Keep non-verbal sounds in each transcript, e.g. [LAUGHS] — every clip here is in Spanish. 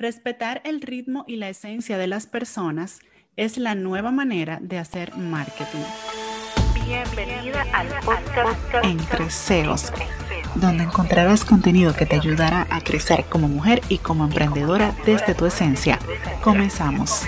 Respetar el ritmo y la esencia de las personas es la nueva manera de hacer marketing. Bienvenida al podcast Entre SEOs, donde encontrarás contenido que te ayudará a crecer como mujer y como emprendedora desde tu esencia. Comenzamos.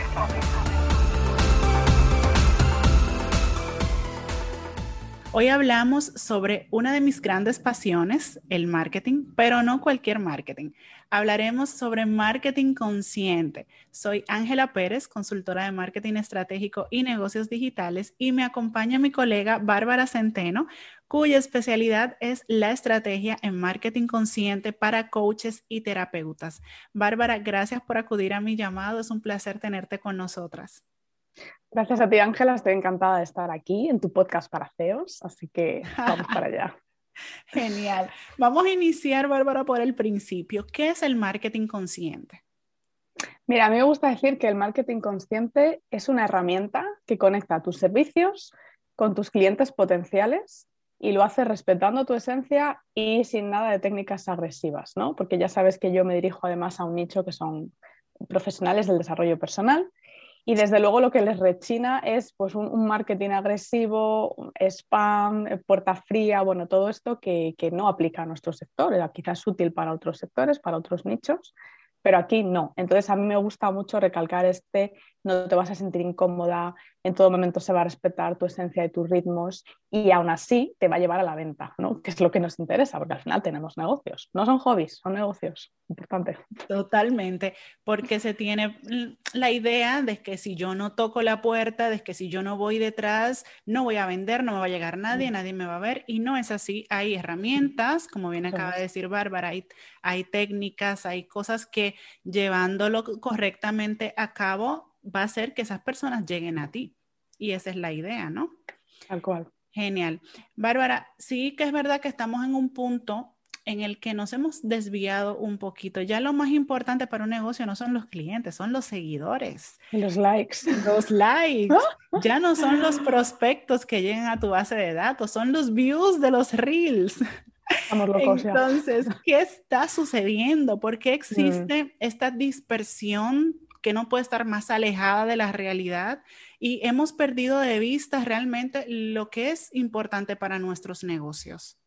Hoy hablamos sobre una de mis grandes pasiones, el marketing, pero no cualquier marketing. Hablaremos sobre marketing consciente. Soy Ángela Pérez, consultora de marketing estratégico y negocios digitales, y me acompaña mi colega Bárbara Centeno, cuya especialidad es la estrategia en marketing consciente para coaches y terapeutas. Bárbara, gracias por acudir a mi llamado. Es un placer tenerte con nosotras. Gracias a ti, Ángela. Estoy encantada de estar aquí en tu podcast para CEOs, así que vamos para allá. [LAUGHS] Genial. Vamos a iniciar, Bárbara, por el principio. ¿Qué es el marketing consciente? Mira, a mí me gusta decir que el marketing consciente es una herramienta que conecta tus servicios con tus clientes potenciales y lo hace respetando tu esencia y sin nada de técnicas agresivas, ¿no? Porque ya sabes que yo me dirijo además a un nicho que son profesionales del desarrollo personal y desde luego lo que les rechina es pues, un, marketing agresivo, spam, eh, puerta fría, bueno, todo esto que, que no aplica a nuestro sector. Quizás es útil para otros sectores, para otros nichos, pero aquí no. Entonces a mí me gusta mucho recalcar este, no te vas a sentir incómoda, en todo momento se va a respetar tu esencia y tus ritmos y aún así te va a llevar a la venta, ¿no? que es lo que nos interesa, porque al final tenemos negocios, no son hobbies, son negocios, importante. Totalmente, porque se tiene la idea de que si yo no toco la puerta, de que si yo no voy detrás, no voy a vender, no me va a llegar nadie, nadie me va a ver y no es así, hay herramientas, como bien acaba de decir Bárbara, hay, hay técnicas, hay cosas que llevándolo correctamente a cabo va a hacer que esas personas lleguen a ti. Y esa es la idea, ¿no? Tal cual. Genial. Bárbara, sí que es verdad que estamos en un punto en el que nos hemos desviado un poquito. Ya lo más importante para un negocio no son los clientes, son los seguidores. Los likes. Los likes. [LAUGHS] Ya no son los prospectos que llegan a tu base de datos, son los views de los reels. Estamos locos Entonces, ¿qué está sucediendo? ¿Por qué existe mm. esta dispersión que no puede estar más alejada de la realidad y hemos perdido de vista realmente lo que es importante para nuestros negocios.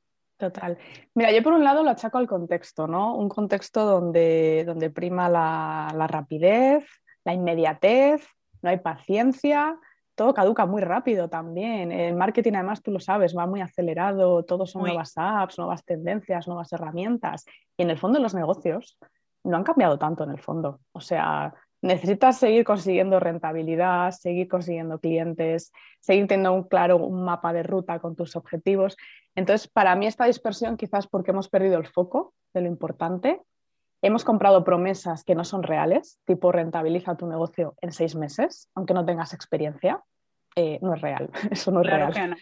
Total. Mira, yo por un lado lo achaco al contexto, ¿no? Un contexto donde, donde prima la, rapidez, la inmediatez, no hay paciencia, todo caduca muy rápido también. El marketing, además, tú lo sabes, va muy acelerado, todo son nuevas apps, nuevas tendencias, nuevas herramientas. Y en el fondo los negocios no han cambiado tanto en el fondo. O sea, necesitas seguir consiguiendo rentabilidad, seguir consiguiendo clientes, seguir teniendo un claro un mapa de ruta con tus objetivos. Entonces, para mí esta dispersión quizás porque hemos perdido el foco de lo importante, hemos comprado promesas que no son reales, tipo rentabiliza tu negocio en seis meses, aunque no tengas experiencia, eh, no es real, [LAUGHS] eso no es real.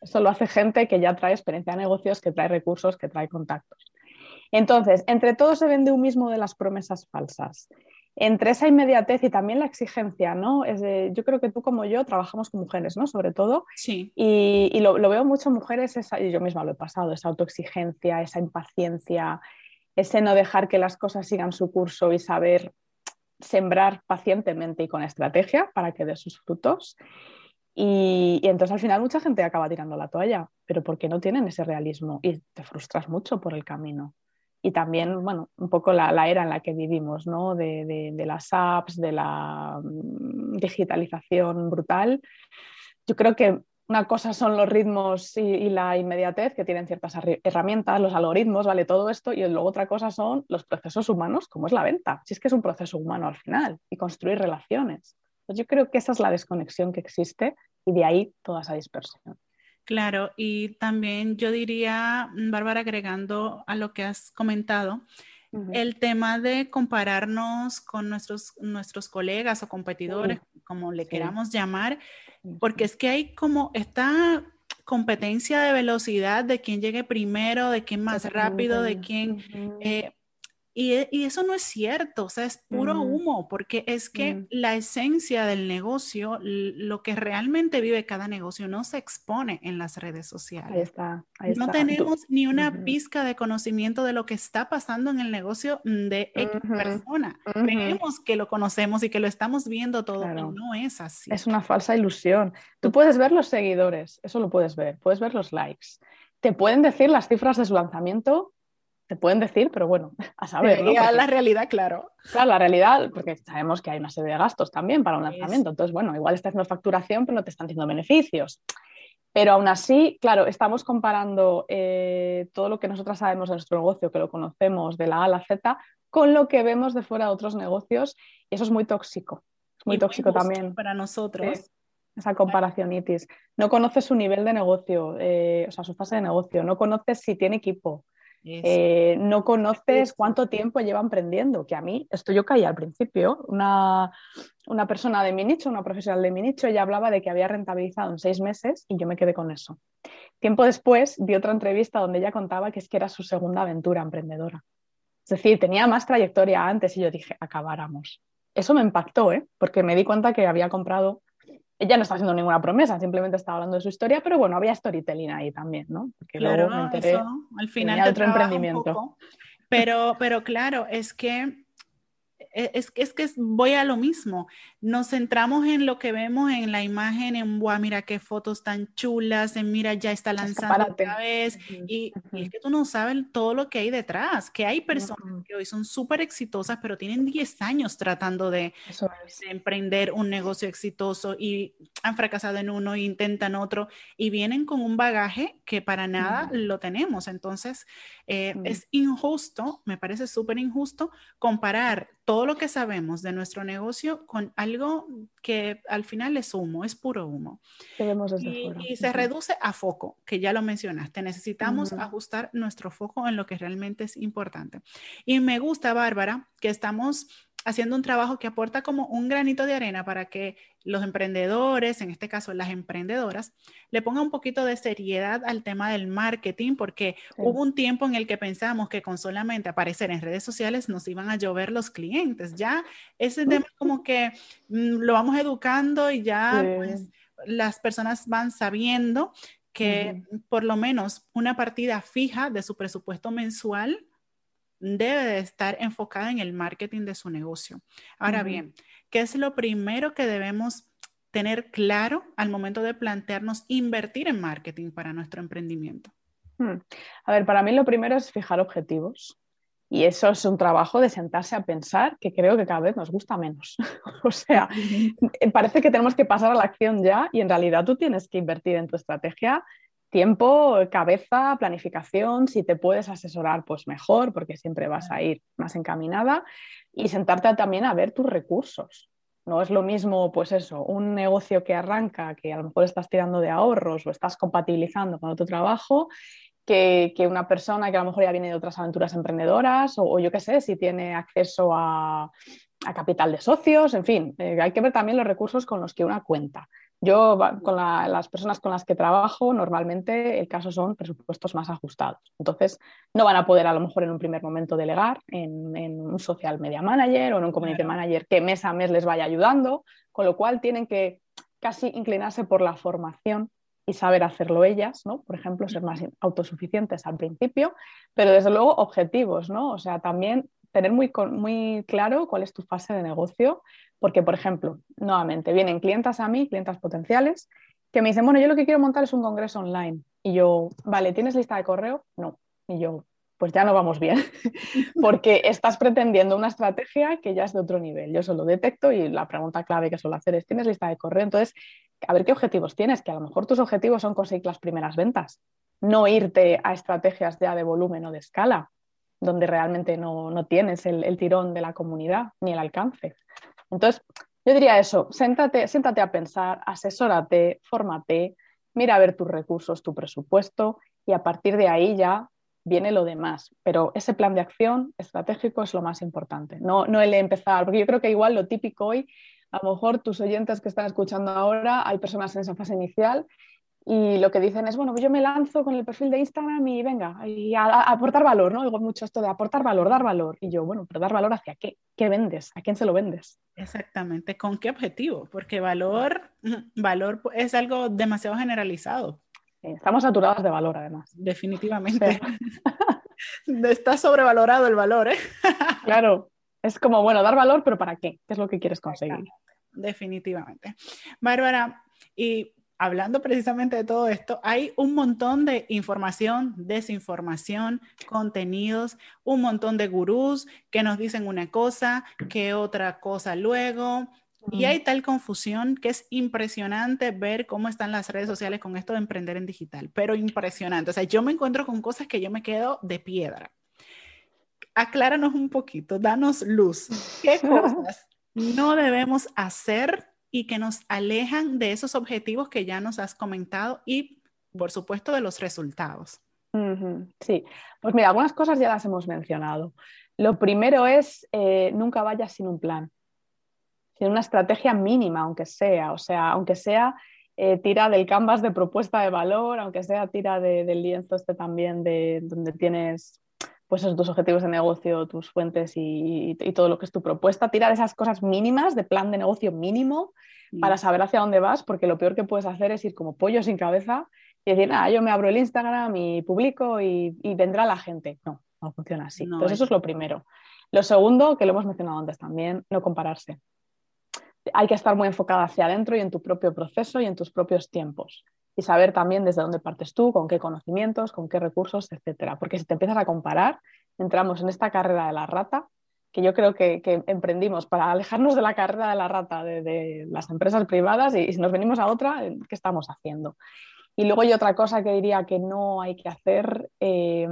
Eso lo hace gente que ya trae experiencia de negocios, que trae recursos, que trae contactos. Entonces, entre todos se vende un mismo de las promesas falsas entre esa inmediatez y también la exigencia, ¿no? Es yo creo que tú como yo trabajamos con mujeres, ¿no? Sobre todo. Sí. Y, lo, veo mucho en mujeres, y yo misma lo he pasado, esa autoexigencia, esa impaciencia, ese no dejar que las cosas sigan su curso y saber sembrar pacientemente y con estrategia para que dé sus frutos. Y, y, entonces al final mucha gente acaba tirando la toalla, pero porque no tienen ese realismo y te frustras mucho por el camino y también, bueno, un poco la, era en la que vivimos, ¿no? De, las apps, de la mm, digitalización brutal. Yo creo que una cosa son los ritmos y, la inmediatez, que tienen ciertas herramientas, los algoritmos, ¿vale? Todo esto, y luego otra cosa son los procesos humanos, como es la venta. Si es que es un proceso humano al final, y construir relaciones. Pues yo creo que esa es la desconexión que existe y de ahí toda esa dispersión. Claro, y también yo diría, mm, Bárbara, agregando a lo que has comentado, el tema de compararnos con nuestros, nuestros colegas o competidores, como le queramos llamar, porque es que hay como esta competencia de velocidad de quién llegue primero, de quién más rápido, de quién... Y, y, eso no es cierto, o sea, es puro humo, porque es que la esencia del negocio, lo que realmente vive cada negocio, no se expone en las redes sociales. Ahí está. no tenemos ni una pizca de conocimiento de lo que está pasando en el negocio de X persona. Creemos que lo conocemos y que lo estamos viendo todo, pero no es así. Es una falsa ilusión. Tú puedes ver los seguidores, eso lo puedes ver, puedes ver los likes. Te pueden decir las cifras de su lanzamiento te pueden decir, pero bueno, a saber. ¿no? la realidad, claro. Claro, la realidad, porque sabemos que hay una serie de gastos también para un lanzamiento. Entonces, bueno, igual estás haciendo facturación, pero no te están haciendo beneficios. Pero aún así, claro, estamos comparando eh, todo lo que nosotros sabemos de nuestro negocio, que lo conocemos de la A a la Z, con lo que vemos de fuera de otros negocios. Y eso es muy tóxico. Es muy tóxico también. Para nosotros. esa comparacionitis. No conoces su nivel de negocio, eh, o sea, su fase de negocio. No conoces si tiene equipo eh, no conoces cuánto tiempo llevan emprendiendo, que a mí, esto yo caí al principio, una, persona de mi nicho, una profesional de mi nicho, ella hablaba de que había rentabilizado en seis meses y yo me quedé con eso. Tiempo después vi otra entrevista donde ella contaba que es que era su segunda aventura emprendedora. Es decir, tenía más trayectoria antes y yo dije, acabáramos. Eso me impactó, ¿eh? porque me di cuenta que había comprado ella no está haciendo ninguna promesa, simplemente está hablando de su historia, pero bueno, había storytelling ahí también, ¿no? Porque claro, luego me eso, al final otro emprendimiento. pero, pero claro, es que es, es, que voy a lo mismo. Nos centramos en lo que vemos en la imagen, en, wow, mira qué fotos tan chulas, en mira, ya está lanzando otra vez. y, es que tú no sabes todo lo que hay detrás, que hay personas que hoy son súper exitosas, pero tienen 10 años tratando de, emprender un negocio exitoso y han fracasado en uno e intentan otro y vienen con un bagaje que para nada lo tenemos. Entonces, eh, es injusto, me parece súper injusto comparar todo lo que sabemos de nuestro negocio con algo que al final es humo, es puro humo. Y, se reduce a foco, que ya lo mencionaste. Necesitamos ajustar nuestro foco en lo que realmente es importante. Y me gusta, Bárbara, que estamos haciendo un trabajo que aporta como un granito de arena para que los emprendedores, en este caso las emprendedoras, le pongan un poquito de seriedad al tema del marketing, porque hubo un tiempo en el que pensamos que con solamente aparecer en redes sociales nos iban a llover los clientes. Ya ese tema como que mm, lo vamos educando y ya pues, las personas van sabiendo que por lo menos una partida fija de su presupuesto mensual debe de estar enfocada en el marketing de su negocio. Ahora bien, ¿qué es lo primero que debemos tener claro al momento de plantearnos invertir en marketing para nuestro emprendimiento? Hmm. A ver, para mí lo primero es fijar objetivos. Y eso es un trabajo de sentarse a pensar que creo que cada vez nos gusta menos. [LAUGHS] o sea, parece que tenemos que pasar a la acción ya y en realidad tú tienes que invertir en tu estrategia tiempo, cabeza, planificación, si te puedes asesorar, pues mejor, porque siempre vas a ir más encaminada y sentarte también a ver tus recursos. No es lo mismo, pues eso, un negocio que arranca, que a lo mejor estás tirando de ahorros o estás compatibilizando con otro trabajo, que, una persona que a lo mejor ya viene de otras aventuras emprendedoras o, yo qué sé, si tiene acceso a, capital de socios, en fin, eh, hay que ver también los recursos con los que una cuenta. Yo, con las personas con las que trabajo, normalmente el caso son presupuestos más ajustados. Entonces, no van a poder a lo mejor en un primer momento delegar en, un social media manager o en un community manager que mes a mes les vaya ayudando, con lo cual tienen que casi inclinarse por la formación y saber hacerlo ellas, ¿no? Por ejemplo, ser más autosuficientes al principio, pero desde luego objetivos, ¿no? O sea, también tener muy, muy claro cuál es tu fase de negocio, porque, por ejemplo, nuevamente, vienen clientas a mí, clientas potenciales, que me dicen, bueno, yo lo que quiero montar es un congreso online. Y yo, vale, ¿tienes lista de correo? No. Y yo, pues ya no vamos bien, [LAUGHS] porque estás pretendiendo una estrategia que ya es de otro nivel. Yo solo detecto y la pregunta clave que suelo hacer es, ¿tienes lista de correo? Entonces, a ver qué objetivos tienes, que a lo mejor tus objetivos son conseguir las primeras ventas, no irte a estrategias ya de volumen o de escala, donde realmente no, tienes el, el, tirón de la comunidad ni el alcance. Entonces, yo diría eso, siéntate, a pensar, asesórate, fórmate, mira a ver tus recursos, tu presupuesto y a partir de ahí ya viene lo demás. Pero ese plan de acción estratégico es lo más importante, no, no el empezar, porque yo creo que igual lo típico hoy, a lo mejor tus oyentes que están escuchando ahora, hay personas en esa fase inicial y lo que dicen es, bueno, pues yo me lanzo con el perfil de Instagram y venga, y a, a aportar valor, ¿no? Digo mucho esto de aportar valor, dar valor. Y yo, bueno, pero dar valor hacia qué? ¿Qué vendes? ¿A quién se lo vendes? Exactamente, ¿con qué objetivo? Porque valor, valor es algo demasiado generalizado. Estamos saturados de valor, además. Definitivamente. [LAUGHS] Está sobrevalorado el valor, ¿eh? [LAUGHS] claro, es como, bueno, dar valor, pero ¿para qué? ¿Qué es lo que quieres conseguir? Definitivamente. Bárbara, y hablando precisamente de todo esto, hay un montón de información, desinformación, contenidos, un montón de gurús que nos dicen una cosa, que otra cosa luego. Y hay tal confusión que es impresionante ver cómo están las redes sociales con esto de emprender en digital, pero impresionante. O sea, yo me encuentro con cosas que yo me quedo de piedra. Acláranos un poquito, danos luz. ¿Qué [LAUGHS] cosas no debemos hacer y que nos alejan de esos objetivos que ya nos has comentado y, por supuesto, de los resultados. Sí, pues mira, algunas cosas ya las hemos mencionado. Lo primero es eh, nunca vayas sin un plan, sin una estrategia mínima, aunque sea, o sea, aunque sea eh, tira del canvas de propuesta de valor, aunque sea tira del lienzo este también de donde tienes pues tus objetivos de negocio, tus fuentes y, todo lo que es tu propuesta, tirar esas cosas mínimas de plan de negocio mínimo para saber hacia dónde vas, porque lo peor que puedes hacer es ir como pollo sin cabeza y decir, nada, yo me abro el Instagram y publico y, vendrá la gente. No, no funciona así. Entonces eso es lo primero. Lo segundo, que lo hemos mencionado antes también, no compararse. Hay que estar muy enfocada hacia adentro y en tu propio proceso y en tus propios tiempos y saber también desde dónde partes tú, con qué conocimientos, con qué recursos, etcétera. Porque si te empiezas a comparar, entramos en esta carrera de la rata, que yo creo que, emprendimos para alejarnos de la carrera de la rata de, las empresas privadas y, si nos venimos a otra, ¿qué estamos haciendo? Y luego hay otra cosa que diría que no hay que hacer, eh,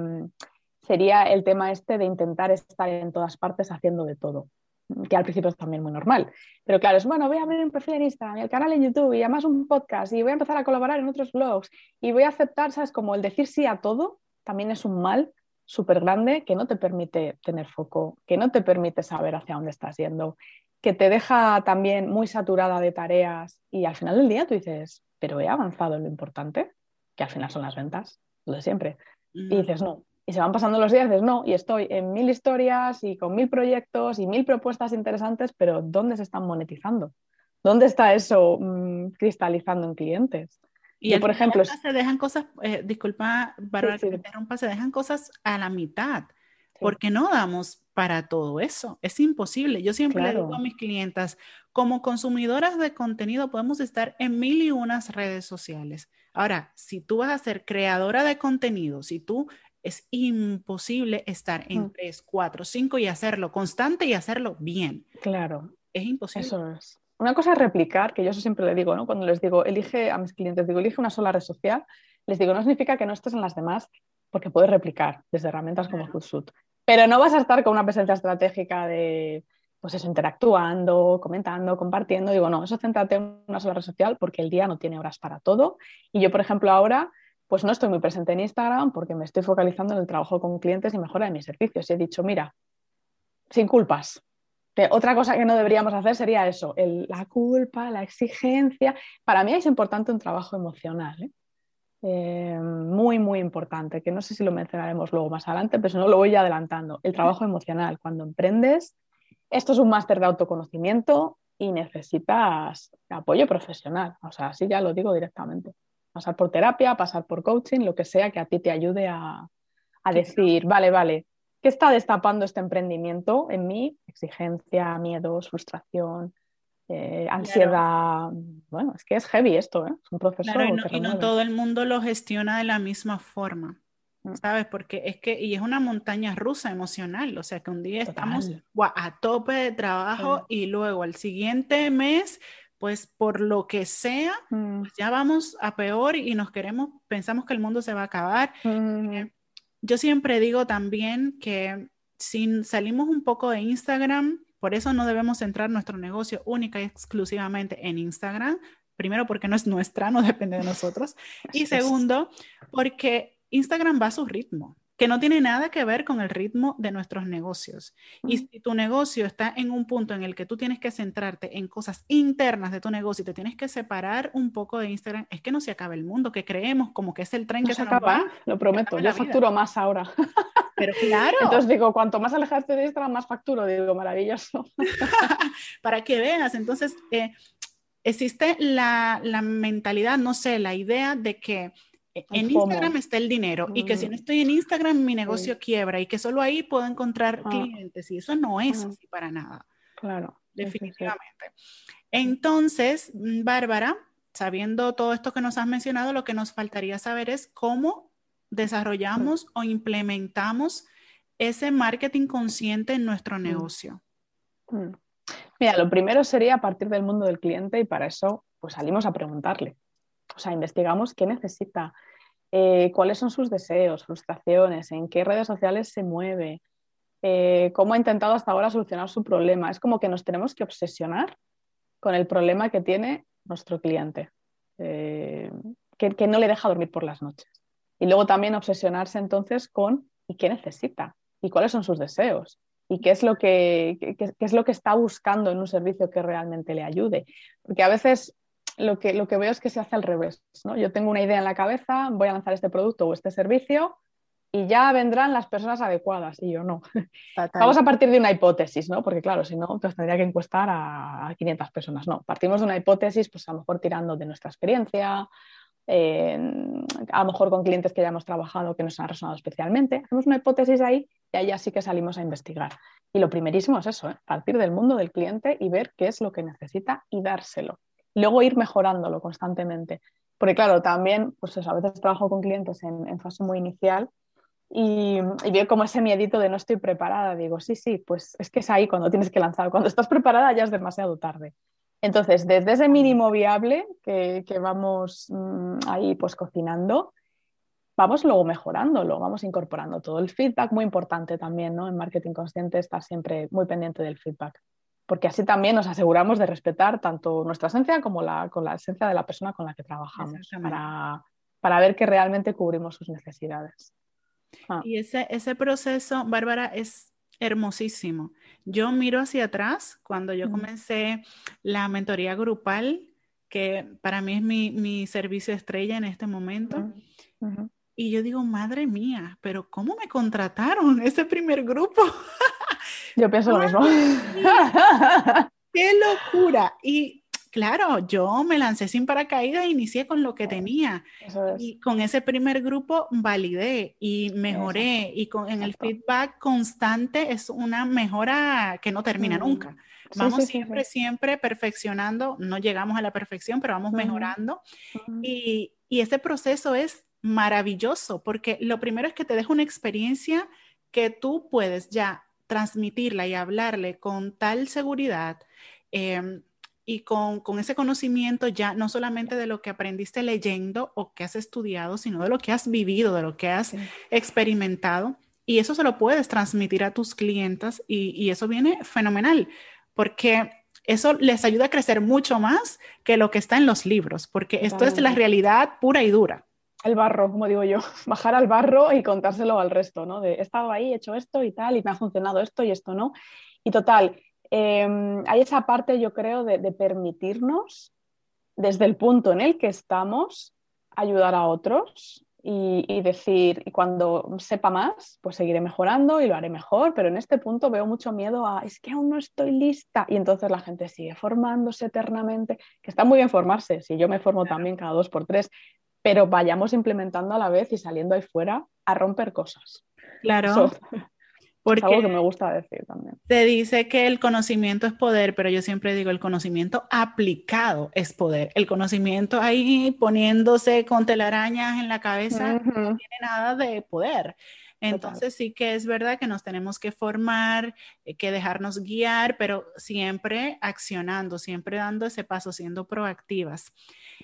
sería el tema este de intentar estar en todas partes haciendo de todo que al principio es también muy normal. Pero claro, es bueno, voy a abrir un perfil en Instagram y el canal en YouTube y además un podcast y voy a empezar a colaborar en otros blogs y voy a aceptar, ¿sabes? Como el decir sí a todo también es un mal súper grande que no te permite tener foco, que no te permite saber hacia dónde estás yendo, que te deja también muy saturada de tareas y al final del día tú dices, pero he avanzado en lo importante, que al final son las ventas, lo de siempre. Y dices, no, y se van pasando los días, dices, no, y estoy en mil historias y con mil proyectos y mil propuestas interesantes, pero ¿dónde se están monetizando? ¿Dónde está eso mm, cristalizando en clientes? Y por ejemplo, se dejan cosas, eh, disculpa, Bárbara, que interrumpa, se dejan cosas a la mitad, porque no damos para todo eso. Es imposible. Yo siempre le digo a mis clientas, como consumidoras de contenido podemos estar en mil y unas redes sociales. Ahora, si tú vas a ser creadora de contenido, si tú es imposible estar en mm. tres, cuatro, cinco y hacerlo constante y hacerlo bien. Claro. Es imposible. Eso es. Una cosa es replicar, que yo eso siempre le digo, ¿no? Cuando les digo, elige a mis clientes, digo, elige una sola red social, les digo, no significa que no estés en las demás, porque puedes replicar desde herramientas como Hootsuite. Pero no vas a estar con una presencia estratégica de, pues eso, interactuando, comentando, compartiendo. Digo, no, eso céntrate en una sola red social porque el día no tiene horas para todo. Y yo, por ejemplo, ahora pues no estoy muy presente en Instagram porque me estoy focalizando en el trabajo con clientes y mejora de mis servicios. Y he dicho, mira, sin culpas. otra cosa que no deberíamos hacer sería eso, la culpa, la exigencia. Para mí es importante un trabajo emocional. ¿eh? Eh, muy, muy importante, que no sé si lo mencionaremos luego más adelante, pero si no lo voy adelantando. El trabajo emocional, cuando emprendes, esto es un máster de autoconocimiento y necesitas apoyo profesional. O sea, así ya lo digo directamente pasar por terapia, pasar por coaching, lo que sea que a ti te ayude a, decir, vale, vale, ¿qué está destapando este emprendimiento en mí? Exigencia, miedos, frustración, eh, ansiedad. Bueno, es que es heavy esto, ¿eh? es un proceso. y, no, todo el mundo lo gestiona de la misma forma. Mm. ¿Sabes? Porque es que, y es una montaña rusa emocional, o sea que un día estamos a tope de trabajo y luego al siguiente mes pues por lo que sea, mm. pues ya vamos a peor y nos queremos, pensamos que el mundo se va a acabar. Mm. Eh, yo siempre digo también que si salimos un poco de Instagram, por eso no debemos centrar nuestro negocio única y exclusivamente en Instagram. Primero, porque no es nuestra, no depende de nosotros. [LAUGHS] y segundo, porque Instagram va a su ritmo. Que no tiene nada que ver con el ritmo de nuestros negocios. Y si tu negocio está en un punto en el que tú tienes que centrarte en cosas internas de tu negocio y te tienes que separar un poco de Instagram, es que no se acaba el mundo, que creemos como que es el tren que se, acaba. lo prometo, yo facturo más ahora. [LAUGHS] Pero claro. Entonces digo, cuanto más alejaste de Instagram, más facturo. Digo, maravilloso. [LAUGHS] Para que veas, entonces, eh, existe la, la mentalidad, no sé, la idea de que en Instagram está el dinero y que si no estoy en Instagram mi negocio quiebra y que solo ahí puedo encontrar ah. clientes y eso no es así para nada. Claro. Definitivamente. Entonces, mm, Bárbara, sabiendo todo esto que nos has mencionado, lo que nos faltaría saber es cómo desarrollamos o implementamos ese marketing consciente en nuestro negocio. Mira, lo primero sería partir del mundo del cliente y para eso pues salimos a preguntarle. O sea, investigamos qué necesita, eh, cuáles son sus deseos, frustraciones, en qué redes sociales se mueve, eh, cómo ha intentado hasta ahora solucionar su problema. Es como que nos tenemos que obsesionar con el problema que tiene nuestro cliente, eh, que, no le deja dormir por las noches. Y luego también obsesionarse entonces con ¿y qué necesita? ¿Y cuáles son sus deseos? ¿Y qué es lo que, qué es lo que está buscando en un servicio que realmente le ayude? Porque a veces lo que, lo que veo es que se hace al revés. ¿no? Yo tengo una idea en la cabeza, voy a lanzar este producto o este servicio y ya vendrán las personas adecuadas y yo no. Vamos a partir de una hipótesis, ¿no? Porque claro, si no, pues tendría que encuestar a 500 personas. No, partimos de una hipótesis, pues a lo mejor tirando de nuestra experiencia, a lo mejor con clientes que ya hemos trabajado que nos han resonado especialmente. Hacemos una hipótesis ahí y ahí sí que salimos a investigar. Y lo primerísimo es eso, ¿eh? partir del mundo del cliente y ver qué es lo que necesita y dárselo luego ir mejorándolo constantemente. Porque claro, también, pues a veces trabajo con clientes en, fase muy inicial y, y, veo como ese miedito de no estoy preparada. Digo, sí, sí, pues es que es ahí cuando tienes que lanzar. Cuando estás preparada ya es demasiado tarde. Entonces, desde ese mínimo viable que, vamos mm, ahí pues cocinando, vamos luego mejorándolo, vamos incorporando todo el feedback, muy importante también, ¿no? En marketing consciente estar siempre muy pendiente del feedback porque así también nos aseguramos de respetar tanto nuestra esencia como la, con la esencia de la persona con la que trabajamos, para, para, ver que realmente cubrimos sus necesidades. Ah. Y ese, ese proceso, Bárbara, es hermosísimo. Yo miro hacia atrás cuando yo comencé la mentoría grupal, que para mí es mi, mi servicio estrella en este momento. Y yo digo, madre mía, pero ¿cómo me contrataron [LAUGHS] ese primer grupo? Yo pienso lo mismo. [LAUGHS] ¡Qué locura! Y claro, yo me lancé sin paracaídas e inicié con lo que tenía. Y con ese primer grupo validé y mejoré. Y con, en el feedback constante es una mejora que no termina nunca. Vamos siempre, siempre perfeccionando. No llegamos a la perfección, pero vamos mejorando. Y, y ese proceso es maravilloso porque lo primero es que te deja una experiencia que tú puedes ya transmitirla y hablarle con tal seguridad em, y con, ese conocimiento ya no solamente de lo que aprendiste leyendo o que has estudiado, sino de lo que has vivido, de lo que has experimentado. Y eso se lo puedes transmitir a tus clientes y, eso viene fenomenal, porque eso les ayuda a crecer mucho más que lo que está en los libros, porque esto es la realidad pura y dura el barro, como digo yo, [LAUGHS] bajar al barro y contárselo al resto, ¿no? De he estado ahí, he hecho esto y tal, y me ha funcionado esto y esto no. Y total, em, hay esa parte, yo creo, de, permitirnos, desde el punto en el que estamos, ayudar a otros y, decir, y cuando sepa más, pues seguiré mejorando y lo haré mejor, pero en este punto veo mucho miedo a, es que aún no estoy lista. Y entonces la gente sigue formándose eternamente, que está muy bien formarse, si yo me formo también cada dos por tres, pero vayamos implementando a la vez y saliendo ahí fuera a romper cosas. Claro. porque es algo que me gusta decir también. Te dice que el conocimiento es poder, pero yo siempre digo, el conocimiento aplicado es poder. El conocimiento ahí poniéndose con telarañas en la cabeza no tiene nada de poder. Entonces sí que es verdad que nos tenemos que formar, eh, que dejarnos guiar, pero siempre accionando, siempre dando ese paso, siendo proactivas.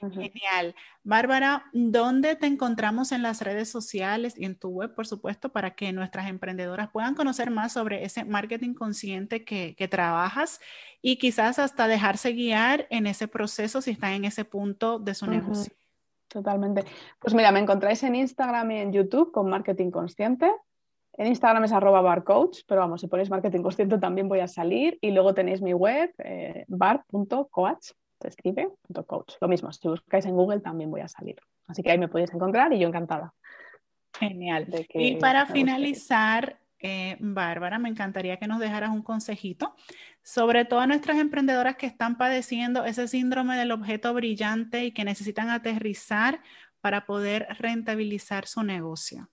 Genial. Bárbara, ¿dónde te encontramos en las redes sociales y en tu web, por supuesto, para que nuestras emprendedoras puedan conocer más sobre ese marketing consciente que, trabajas y quizás hasta dejarse guiar en ese proceso si están en ese punto de su negocio? Totalmente. Pues mira, me encontráis en Instagram y en YouTube con Marketing Consciente. En Instagram es arroba barcoach, pero vamos, si ponéis marketing consciente también voy a salir. Y luego tenéis mi web, eh, bar.coach, se escribe, .coach. Lo mismo, si buscáis en Google también voy a salir. Así que ahí me podéis encontrar y yo encantada. Genial. y para finalizar, eh, Bárbara, me encantaría que nos dejaras un consejito sobre todo a nuestras emprendedoras que están padeciendo ese síndrome del objeto brillante y que necesitan aterrizar para poder rentabilizar su negocio.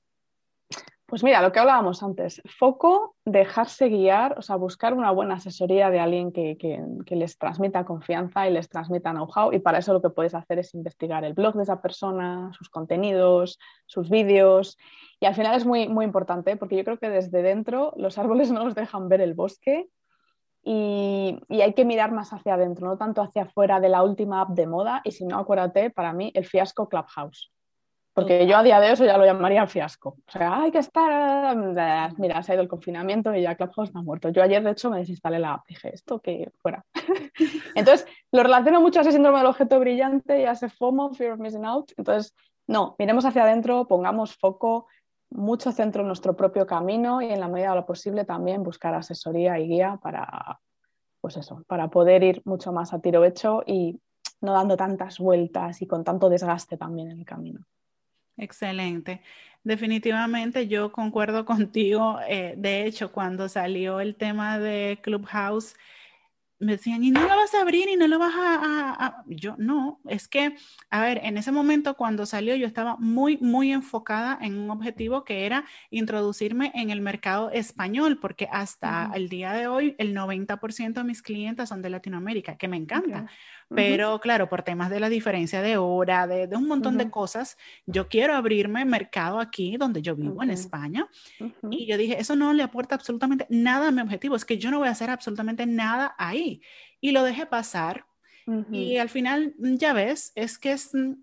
Pues mira, lo que hablábamos antes, foco, dejarse guiar, o sea, buscar una buena asesoría de alguien que, que les transmita confianza y les transmita know-how y para eso lo que puedes hacer es investigar el blog de esa persona, sus contenidos, sus vídeos y al final es muy, muy importante porque yo creo que desde dentro los [LAUGHS] árboles no nos dejan ver el bosque y, y, hay que mirar más hacia adentro, no tanto hacia afuera de la última app de moda y si no, acuérdate, para mí el fiasco Clubhouse. Porque yo a día de hoy eso ya lo llamaría fiasco. O sea, hay que estar. Mira, se ha ido el confinamiento y ya Clubhouse está muerto. Yo ayer, de hecho, me desinstalé la app. Dije, esto que fuera. [LAUGHS] Entonces, lo relaciono mucho a ese síndrome del objeto brillante y a ese FOMO, Fear of Missing Out. Entonces, no, miremos hacia adentro, pongamos foco, mucho centro en nuestro propio camino y en la medida de lo posible también buscar asesoría y guía para, pues eso, para poder ir mucho más a tiro hecho y no dando tantas vueltas y con tanto desgaste también en el camino. Excelente. Definitivamente yo concuerdo contigo. Eh, de hecho, cuando salió el tema de Clubhouse, me decían, y no lo vas a abrir y no lo vas a, Yo, no, es que, a ver, en ese momento cuando salió yo estaba muy, muy enfocada en un objetivo que era introducirme en el mercado español, porque hasta el día de hoy el 90% de mis clientes son de Latinoamérica, que me encanta. Pero claro, por temas de la diferencia de hora, de, un montón de cosas, yo quiero abrirme mercado aquí donde yo vivo, en España. Y yo dije, eso no le aporta absolutamente nada a mi objetivo, es que yo no voy a hacer absolutamente nada ahí. Y lo dejé pasar. Y al final, mm, ya ves, es que es... Mm,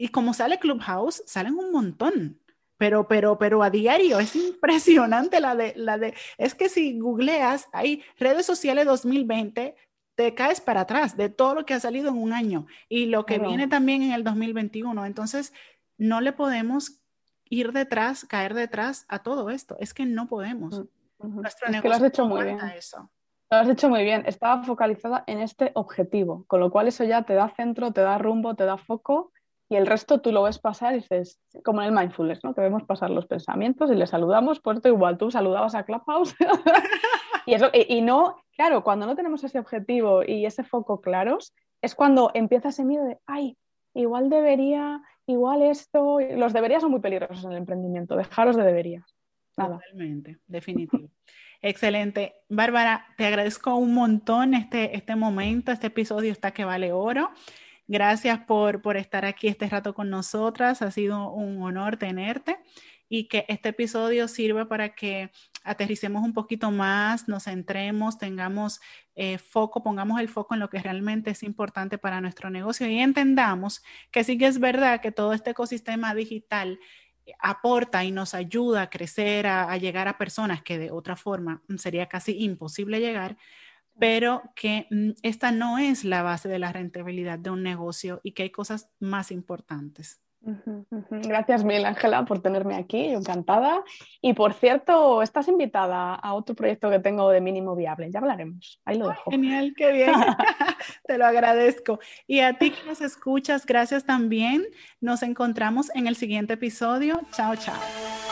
y como sale Clubhouse, salen un montón pero, pero, pero a diario es [LAUGHS] impresionante la de, la de, es que si googleas, hay redes sociales 2020, te caes para atrás de todo lo que ha salido en un año y lo que viene también en el 2021. Entonces, no le podemos ir detrás, caer detrás a todo esto. Es que no podemos. Nuestro es que lo has hecho muy bien. Eso. Lo has hecho muy bien. Estaba focalizada en este objetivo, con lo cual eso ya te da centro, te da rumbo, te da foco y el resto tú lo ves pasar y dices, como en el mindfulness, ¿no? Que vemos pasar los pensamientos y le saludamos, pues igual tú saludabas a Clubhouse [LAUGHS] y, eso, y, no, claro, cuando no tenemos ese objetivo y ese foco claros, es cuando empieza ese miedo de, ay, igual debería, igual esto, los deberías son muy peligrosos en el emprendimiento, dejaros de deberías. Totalmente, definitivo. Excelente. Bárbara, te agradezco un montón este, este momento, este episodio está que vale oro. Gracias por, por estar aquí este rato con nosotras. Ha sido un honor tenerte y que este episodio sirva para que aterricemos un poquito más, nos centremos, tengamos eh, foco, pongamos el foco en lo que realmente es importante para nuestro negocio y entendamos que sí que es verdad que todo este ecosistema digital aporta y nos ayuda a crecer, a llegar a personas que de otra forma sería casi imposible llegar, pero que mm, esta no es la base de la rentabilidad de un negocio y que hay cosas más importantes. Gracias mil, Ángela, por tenerme aquí, encantada. Y por cierto, estás invitada a otro proyecto que tengo de mínimo viable, ya hablaremos, ahí lo dejo. Genial, qué bien, [LAUGHS] [LAUGHS] te lo agradezco. Y a ti que nos escuchas, gracias también. Nos encontramos en el siguiente episodio. Chao, chao.